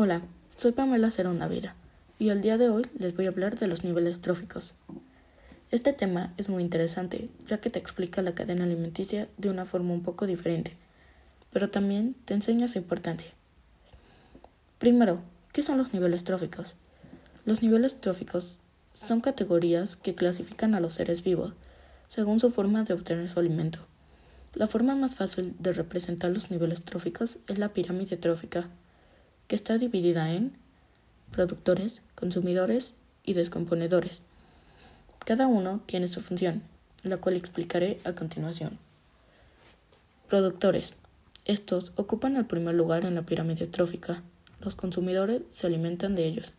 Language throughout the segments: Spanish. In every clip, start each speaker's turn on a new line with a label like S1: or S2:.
S1: Hola, soy Pamela Cerón Ávila y el día de hoy les voy a hablar de los niveles tróficos. Este tema es muy interesante ya que te explica la cadena alimenticia de una forma un poco diferente, pero también te enseña su importancia. Primero, ¿qué son los niveles tróficos? Los niveles tróficos son categorías que clasifican a los seres vivos según su forma de obtener su alimento. La forma más fácil de representar los niveles tróficos es la pirámide trófica que está dividida en productores, consumidores y descomponedores. Cada uno tiene su función, la cual explicaré a continuación. Productores. Estos ocupan el primer lugar en la pirámide trófica. Los consumidores se alimentan de ellos.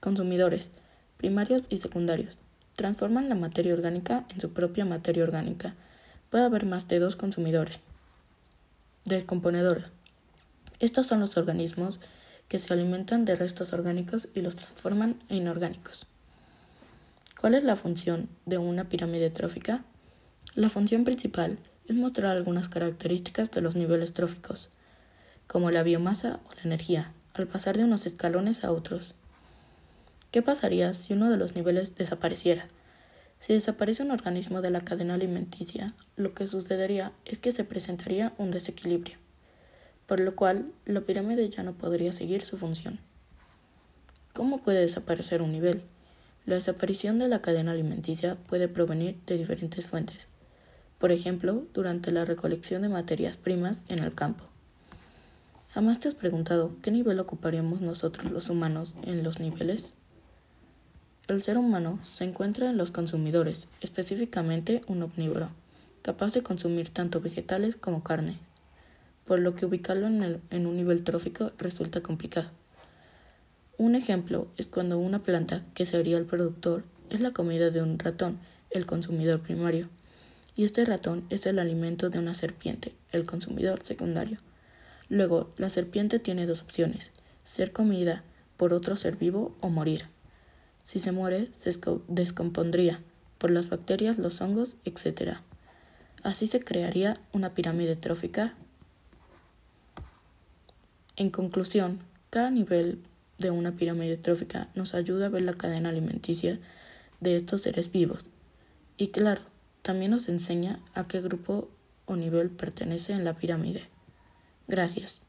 S1: Consumidores, primarios y secundarios, transforman la materia orgánica en su propia materia orgánica. Puede haber más de dos consumidores. Descomponedores. Estos son los organismos que se alimentan de restos orgánicos y los transforman en inorgánicos. ¿Cuál es la función de una pirámide trófica? La función principal es mostrar algunas características de los niveles tróficos, como la biomasa o la energía, al pasar de unos escalones a otros. ¿Qué pasaría si uno de los niveles desapareciera? Si desaparece un organismo de la cadena alimenticia, lo que sucedería es que se presentaría un desequilibrio por lo cual la pirámide ya no podría seguir su función. ¿Cómo puede desaparecer un nivel? La desaparición de la cadena alimenticia puede provenir de diferentes fuentes, por ejemplo, durante la recolección de materias primas en el campo. ¿Jamás te has preguntado qué nivel ocuparíamos nosotros los humanos en los niveles? El ser humano se encuentra en los consumidores, específicamente un omnívoro, capaz de consumir tanto vegetales como carne, por lo que ubicarlo en, un nivel trófico resulta complicado. Un ejemplo es cuando una planta, que sería el productor, es la comida de un ratón, el consumidor primario, y este ratón es el alimento de una serpiente, el consumidor secundario. Luego, la serpiente tiene dos opciones, ser comida por otro ser vivo o morir. Si se muere, se descompondría por las bacterias, los hongos, etc. Así se crearía una pirámide trófica en conclusión, cada nivel de una pirámide trófica nos ayuda a ver la cadena alimenticia de estos seres vivos. Y claro, también nos enseña a qué grupo o nivel pertenece en la pirámide. Gracias.